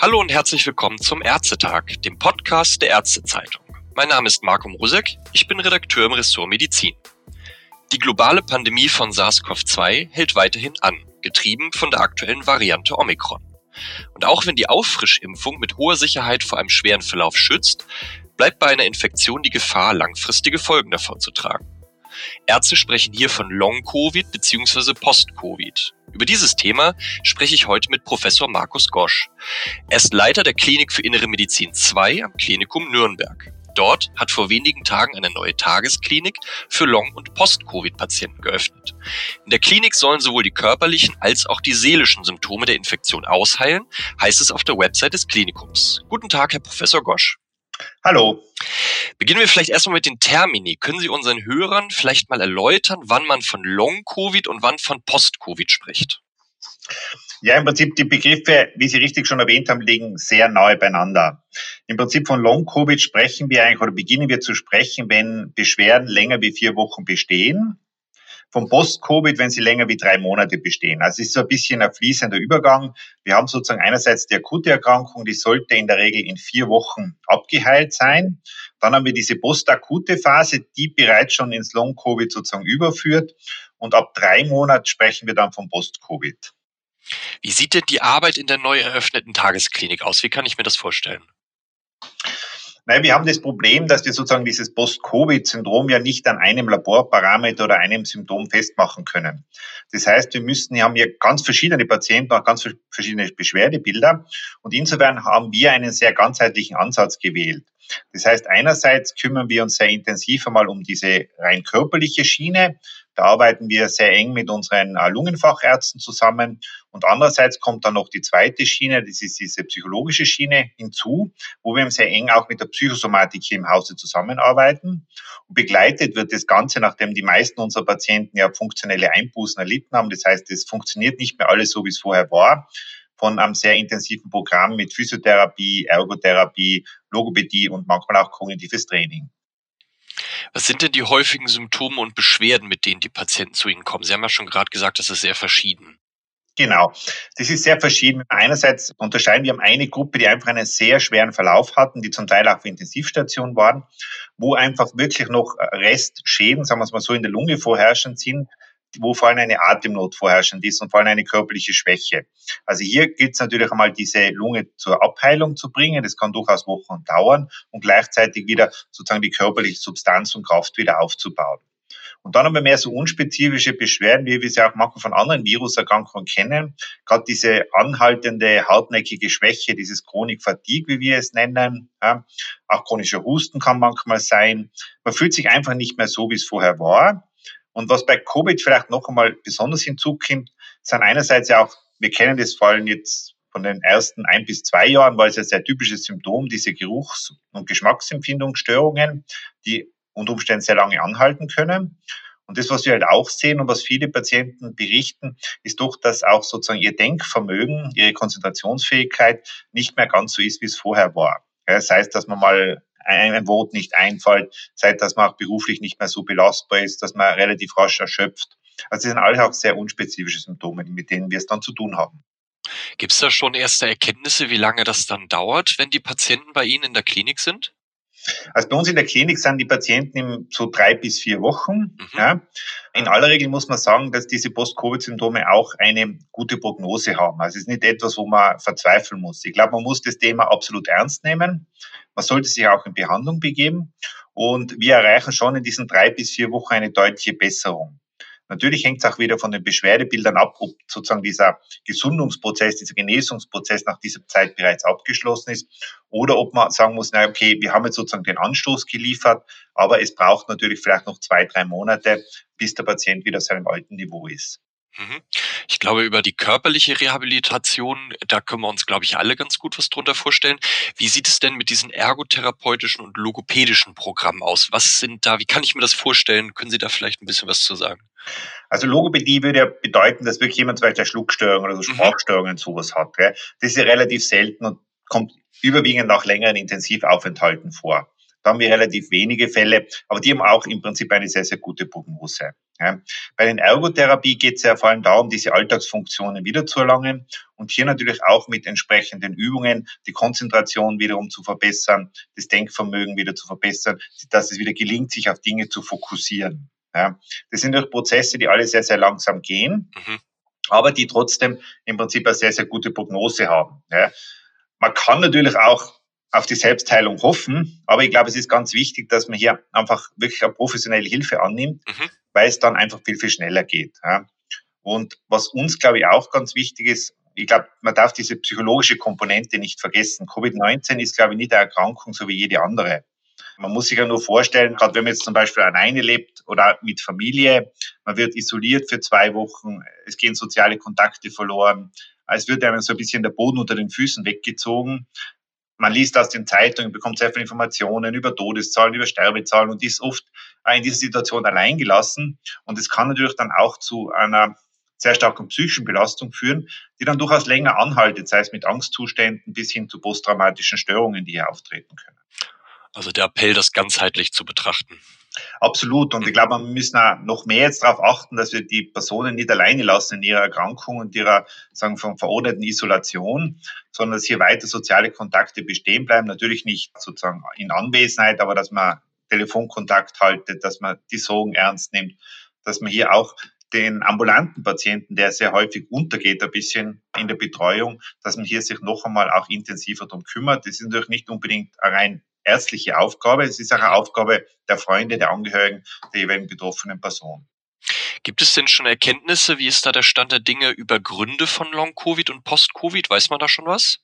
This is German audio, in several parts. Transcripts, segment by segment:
Hallo und herzlich willkommen zum Ärztetag, dem Podcast der Ärztezeitung. Mein Name ist Marco Mrosek, ich bin Redakteur im Ressort Medizin. Die globale Pandemie von SARS-CoV-2 hält weiterhin an, getrieben von der aktuellen Variante Omikron. Und auch wenn die Auffrischimpfung mit hoher Sicherheit vor einem schweren Verlauf schützt, bleibt bei einer Infektion die Gefahr, langfristige Folgen davon zu tragen. Ärzte sprechen hier von Long-Covid bzw. Post-Covid. Über dieses Thema spreche ich heute mit Professor Markus Gosch. Er ist Leiter der Klinik für Innere Medizin 2 am Klinikum Nürnberg. Dort hat vor wenigen Tagen eine neue Tagesklinik für Long- und Post-Covid-Patienten geöffnet. In der Klinik sollen sowohl die körperlichen als auch die seelischen Symptome der Infektion ausheilen, heißt es auf der Website des Klinikums. Guten Tag, Herr Professor Gosch. Hallo. Beginnen wir vielleicht erstmal mit den Termini. Können Sie unseren Hörern vielleicht mal erläutern, wann man von Long-Covid und wann von Post-Covid spricht? Ja, im Prinzip die Begriffe, wie Sie richtig schon erwähnt haben, liegen sehr nahe beieinander. Im Prinzip von Long-Covid sprechen wir eigentlich oder beginnen wir zu sprechen, wenn Beschwerden länger wie vier Wochen bestehen vom Post-Covid, wenn sie länger wie drei Monate bestehen. Also es ist so ein bisschen ein fließender Übergang. Wir haben sozusagen einerseits die akute Erkrankung, die sollte in der Regel in vier Wochen abgeheilt sein. Dann haben wir diese postakute Phase, die bereits schon ins Long-Covid sozusagen überführt. Und ab drei Monaten sprechen wir dann vom Post-Covid. Wie sieht denn die Arbeit in der neu eröffneten Tagesklinik aus? Wie kann ich mir das vorstellen? Nein, wir haben das Problem, dass wir sozusagen dieses Post-Covid-Syndrom ja nicht an einem Laborparameter oder einem Symptom festmachen können. Das heißt, wir müssen, wir haben hier ganz verschiedene Patienten, auch ganz verschiedene Beschwerdebilder. Und insofern haben wir einen sehr ganzheitlichen Ansatz gewählt. Das heißt, einerseits kümmern wir uns sehr intensiv einmal um diese rein körperliche Schiene. Da arbeiten wir sehr eng mit unseren äh, Lungenfachärzten zusammen. Und andererseits kommt dann noch die zweite Schiene, das ist diese psychologische Schiene hinzu, wo wir sehr eng auch mit der Psychosomatik hier im Hause zusammenarbeiten. Und begleitet wird das Ganze, nachdem die meisten unserer Patienten ja funktionelle Einbußen erlitten haben. Das heißt, es funktioniert nicht mehr alles so, wie es vorher war von einem sehr intensiven Programm mit Physiotherapie, Ergotherapie, Logopädie und manchmal auch kognitives Training. Was sind denn die häufigen Symptome und Beschwerden, mit denen die Patienten zu Ihnen kommen? Sie haben ja schon gerade gesagt, das ist sehr verschieden. Genau, das ist sehr verschieden. Einerseits unterscheiden wir eine Gruppe, die einfach einen sehr schweren Verlauf hatten, die zum Teil auch auf Intensivstation waren, wo einfach wirklich noch Restschäden, sagen wir es mal so, in der Lunge vorherrschend sind, wo vor allem eine Atemnot vorherrschend ist und vor allem eine körperliche Schwäche. Also hier gilt es natürlich einmal, diese Lunge zur Abheilung zu bringen. Das kann durchaus Wochen dauern und gleichzeitig wieder sozusagen die körperliche Substanz und Kraft wieder aufzubauen. Und dann haben wir mehr so unspezifische Beschwerden, wie wir sie auch manchmal von anderen Viruserkrankungen kennen. Gerade diese anhaltende, hartnäckige Schwäche, dieses Chronik Fatigue, wie wir es nennen. Ja. Auch chronischer Husten kann manchmal sein. Man fühlt sich einfach nicht mehr so, wie es vorher war. Und was bei Covid vielleicht noch einmal besonders hinzukommt, sind einerseits ja auch, wir kennen das vor allem jetzt von den ersten ein bis zwei Jahren, weil es ja sehr typisches Symptom, diese Geruchs- und Geschmacksempfindungsstörungen, die unter Umständen sehr lange anhalten können. Und das, was wir halt auch sehen und was viele Patienten berichten, ist doch, dass auch sozusagen ihr Denkvermögen, ihre Konzentrationsfähigkeit nicht mehr ganz so ist, wie es vorher war. Das heißt, dass man mal ein Wort nicht einfällt, seit dass man auch beruflich nicht mehr so belastbar ist, dass man relativ rasch erschöpft. Also das sind alles auch sehr unspezifische Symptome, mit denen wir es dann zu tun haben. Gibt es da schon erste Erkenntnisse, wie lange das dann dauert, wenn die Patienten bei Ihnen in der Klinik sind? Also bei uns in der Klinik sind die Patienten in so drei bis vier Wochen. Mhm. Ja. In aller Regel muss man sagen, dass diese Post-Covid-Symptome auch eine gute Prognose haben. Also es ist nicht etwas, wo man verzweifeln muss. Ich glaube, man muss das Thema absolut ernst nehmen. Man sollte sich auch in Behandlung begeben. Und wir erreichen schon in diesen drei bis vier Wochen eine deutliche Besserung. Natürlich hängt es auch wieder von den Beschwerdebildern ab, ob sozusagen dieser Gesundungsprozess, dieser Genesungsprozess nach dieser Zeit bereits abgeschlossen ist oder ob man sagen muss, na okay, wir haben jetzt sozusagen den Anstoß geliefert, aber es braucht natürlich vielleicht noch zwei, drei Monate, bis der Patient wieder auf seinem alten Niveau ist. Mhm. Ich glaube, über die körperliche Rehabilitation, da können wir uns, glaube ich, alle ganz gut was drunter vorstellen. Wie sieht es denn mit diesen ergotherapeutischen und logopädischen Programmen aus? Was sind da, wie kann ich mir das vorstellen? Können Sie da vielleicht ein bisschen was zu sagen? Also Logopädie würde ja bedeuten, dass wirklich jemand zum Beispiel Schluckstörungen oder so mhm. Sprachstörungen mhm. sowas hat. Das ist ja relativ selten und kommt überwiegend nach längeren Intensivaufenthalten vor. Da haben wir relativ wenige Fälle, aber die haben auch im Prinzip eine sehr, sehr gute Prognose. Ja. Bei den Ergotherapie geht es ja vor allem darum, diese Alltagsfunktionen wiederzuerlangen und hier natürlich auch mit entsprechenden Übungen die Konzentration wiederum zu verbessern, das Denkvermögen wieder zu verbessern, dass es wieder gelingt, sich auf Dinge zu fokussieren. Ja. Das sind durch Prozesse, die alle sehr, sehr langsam gehen, mhm. aber die trotzdem im Prinzip eine sehr, sehr gute Prognose haben. Ja. Man kann natürlich auch auf die Selbstheilung hoffen. Aber ich glaube, es ist ganz wichtig, dass man hier einfach wirklich eine professionelle Hilfe annimmt, mhm. weil es dann einfach viel, viel schneller geht. Ja. Und was uns, glaube ich, auch ganz wichtig ist, ich glaube, man darf diese psychologische Komponente nicht vergessen. Covid-19 ist, glaube ich, nicht eine Erkrankung so wie jede andere. Man muss sich ja nur vorstellen, gerade wenn man jetzt zum Beispiel alleine lebt oder mit Familie, man wird isoliert für zwei Wochen, es gehen soziale Kontakte verloren, es wird einem so ein bisschen der Boden unter den Füßen weggezogen man liest aus den Zeitungen, bekommt sehr viele Informationen über Todeszahlen, über Sterbezahlen und ist oft in dieser Situation allein gelassen. Und es kann natürlich dann auch zu einer sehr starken psychischen Belastung führen, die dann durchaus länger anhaltet, sei es mit Angstzuständen bis hin zu posttraumatischen Störungen, die hier auftreten können. Also der Appell, das ganzheitlich zu betrachten. Absolut. Und ich glaube, wir müssen auch noch mehr jetzt darauf achten, dass wir die Personen nicht alleine lassen in ihrer Erkrankung und ihrer, sagen, von verordneten Isolation, sondern dass hier weiter soziale Kontakte bestehen bleiben. Natürlich nicht sozusagen in Anwesenheit, aber dass man Telefonkontakt haltet, dass man die Sorgen ernst nimmt, dass man hier auch den ambulanten Patienten, der sehr häufig untergeht, ein bisschen in der Betreuung, dass man hier sich noch einmal auch intensiver darum kümmert. Das ist natürlich nicht unbedingt rein ärztliche Aufgabe, es ist auch eine Aufgabe der Freunde, der Angehörigen der jeweiligen betroffenen Person. Gibt es denn schon Erkenntnisse, wie ist da der Stand der Dinge über Gründe von Long-Covid und Post-Covid? Weiß man da schon was?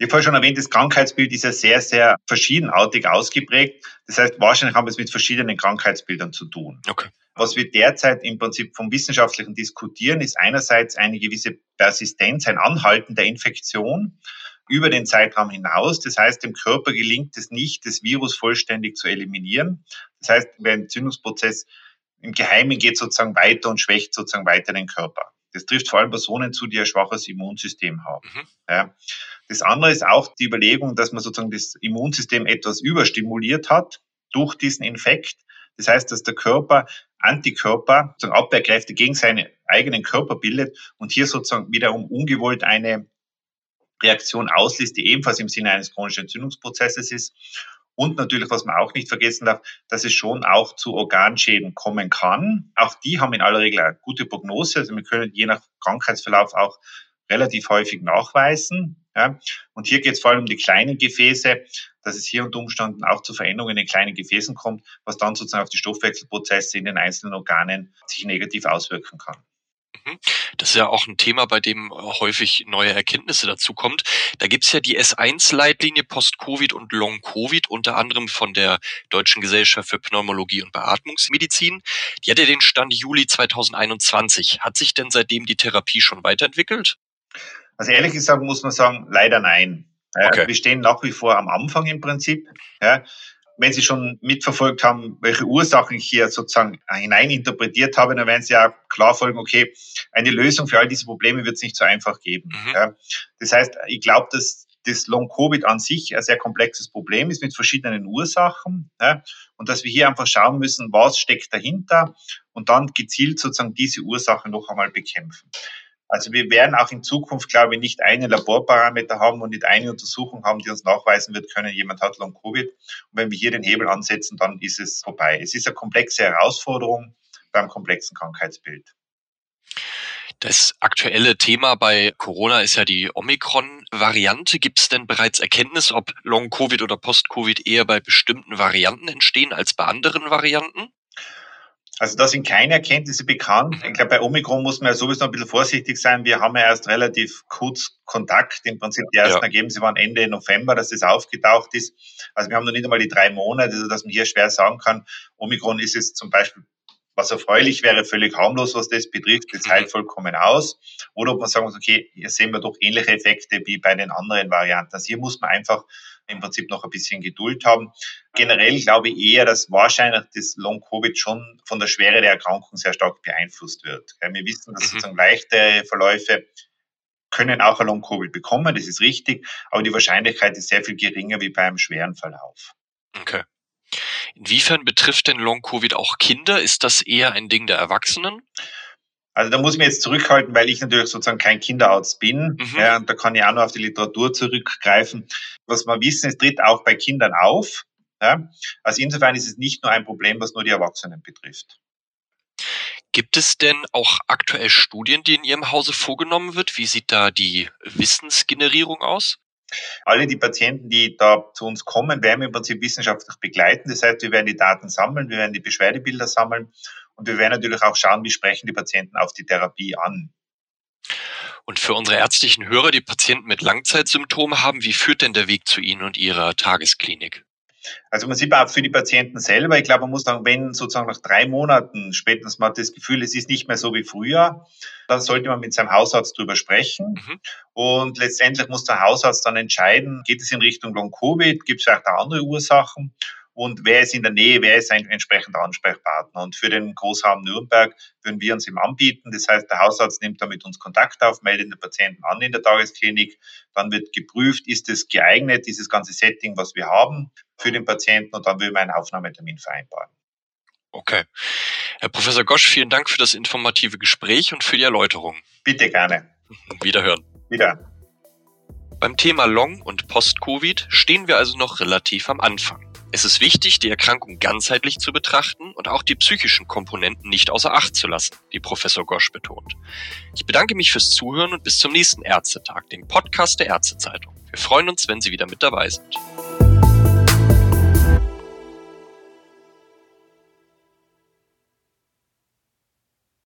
Habe vorhin schon erwähnt, das Krankheitsbild ist ja sehr, sehr verschiedenartig ausgeprägt. Das heißt, wahrscheinlich haben wir es mit verschiedenen Krankheitsbildern zu tun. Okay. Was wir derzeit im Prinzip vom Wissenschaftlichen diskutieren, ist einerseits eine gewisse Persistenz, ein Anhalten der Infektion über den Zeitraum hinaus. Das heißt, dem Körper gelingt es nicht, das Virus vollständig zu eliminieren. Das heißt, der Entzündungsprozess im Geheimen geht sozusagen weiter und schwächt sozusagen weiter den Körper. Das trifft vor allem Personen zu, die ein schwaches Immunsystem haben. Mhm. Ja. Das andere ist auch die Überlegung, dass man sozusagen das Immunsystem etwas überstimuliert hat durch diesen Infekt. Das heißt, dass der Körper Antikörper, sozusagen Abwehrkräfte gegen seinen eigenen Körper bildet und hier sozusagen wiederum ungewollt eine Reaktion auslöst, die ebenfalls im Sinne eines chronischen Entzündungsprozesses ist. Und natürlich, was man auch nicht vergessen darf, dass es schon auch zu Organschäden kommen kann. Auch die haben in aller Regel eine gute Prognose. Also wir können je nach Krankheitsverlauf auch relativ häufig nachweisen. Ja. Und hier geht es vor allem um die kleinen Gefäße, dass es hier unter Umständen auch zu Veränderungen in den kleinen Gefäßen kommt, was dann sozusagen auf die Stoffwechselprozesse in den einzelnen Organen sich negativ auswirken kann. Mhm. Das ist ja auch ein Thema, bei dem häufig neue Erkenntnisse dazu kommt. Da gibt's ja die S1-Leitlinie Post-Covid und Long-Covid, unter anderem von der Deutschen Gesellschaft für Pneumologie und Beatmungsmedizin. Die hat ja den Stand Juli 2021. Hat sich denn seitdem die Therapie schon weiterentwickelt? Also ehrlich gesagt muss man sagen, leider nein. Okay. Wir stehen nach wie vor am Anfang im Prinzip. Ja wenn Sie schon mitverfolgt haben, welche Ursachen ich hier sozusagen hineininterpretiert habe, dann werden Sie ja klar folgen, okay, eine Lösung für all diese Probleme wird es nicht so einfach geben. Mhm. Ja. Das heißt, ich glaube, dass das Long-Covid an sich ein sehr komplexes Problem ist mit verschiedenen Ursachen ja, und dass wir hier einfach schauen müssen, was steckt dahinter und dann gezielt sozusagen diese Ursachen noch einmal bekämpfen. Also wir werden auch in Zukunft, glaube ich, nicht einen Laborparameter haben und nicht eine Untersuchung haben, die uns nachweisen wird können, jemand hat Long-Covid. Und wenn wir hier den Hebel ansetzen, dann ist es vorbei. Es ist eine komplexe Herausforderung beim komplexen Krankheitsbild. Das aktuelle Thema bei Corona ist ja die Omikron-Variante. Gibt es denn bereits Erkenntnis, ob Long-Covid oder Post-Covid eher bei bestimmten Varianten entstehen als bei anderen Varianten? Also da sind keine Erkenntnisse bekannt. Ich glaube, bei Omikron muss man ja sowieso ein bisschen vorsichtig sein. Wir haben ja erst relativ kurz Kontakt. Im Prinzip die ersten ja. Ergebnisse waren Ende November, dass das aufgetaucht ist. Also wir haben noch nicht einmal die drei Monate, also dass man hier schwer sagen kann, Omikron ist es zum Beispiel was erfreulich wäre, völlig harmlos, was das betrifft, das heilt vollkommen aus. Oder ob man sagen muss, okay, hier sehen wir doch ähnliche Effekte wie bei den anderen Varianten. Also hier muss man einfach im Prinzip noch ein bisschen Geduld haben. Generell glaube ich eher, dass wahrscheinlich das Long-Covid schon von der Schwere der Erkrankung sehr stark beeinflusst wird. Wir wissen, dass mhm. sozusagen leichte Verläufe können auch ein Long-Covid bekommen, das ist richtig, aber die Wahrscheinlichkeit ist sehr viel geringer wie bei einem schweren Verlauf. Okay. Inwiefern betrifft denn Long-Covid auch Kinder? Ist das eher ein Ding der Erwachsenen? Also da muss ich mich jetzt zurückhalten, weil ich natürlich sozusagen kein Kinderarzt bin. Mhm. Ja, und da kann ich auch nur auf die Literatur zurückgreifen. Was wir wissen, es tritt auch bei Kindern auf. Ja? Also insofern ist es nicht nur ein Problem, was nur die Erwachsenen betrifft. Gibt es denn auch aktuell Studien, die in Ihrem Hause vorgenommen wird? Wie sieht da die Wissensgenerierung aus? Alle die Patienten, die da zu uns kommen, werden wir im Prinzip wissenschaftlich begleiten. Das heißt, wir werden die Daten sammeln, wir werden die Beschwerdebilder sammeln und wir werden natürlich auch schauen, wie sprechen die Patienten auf die Therapie an. Und für unsere ärztlichen Hörer, die Patienten mit Langzeitsymptomen haben, wie führt denn der Weg zu Ihnen und Ihrer Tagesklinik? Also man sieht auch für die Patienten selber, ich glaube, man muss sagen, wenn sozusagen nach drei Monaten spätestens mal das Gefühl, es ist nicht mehr so wie früher, dann sollte man mit seinem Hausarzt drüber sprechen. Mhm. Und letztendlich muss der Hausarzt dann entscheiden, geht es in Richtung Long-Covid, gibt es vielleicht auch andere Ursachen und wer ist in der Nähe, wer ist ein entsprechender Ansprechpartner. Und für den Großraum Nürnberg würden wir uns ihm anbieten. Das heißt, der Hausarzt nimmt da mit uns Kontakt auf, meldet den Patienten an in der Tagesklinik. Dann wird geprüft, ist es geeignet, dieses ganze Setting, was wir haben, für den Patienten und dann würden wir einen Aufnahmetermin vereinbaren. Okay. Herr Professor Gosch, vielen Dank für das informative Gespräch und für die Erläuterung. Bitte gerne. Wiederhören. Wieder. Beim Thema Long- und Post-Covid stehen wir also noch relativ am Anfang. Es ist wichtig, die Erkrankung ganzheitlich zu betrachten und auch die psychischen Komponenten nicht außer Acht zu lassen, wie Professor Gosch betont. Ich bedanke mich fürs Zuhören und bis zum nächsten Ärztetag, dem Podcast der Ärztezeitung. Wir freuen uns, wenn Sie wieder mit dabei sind.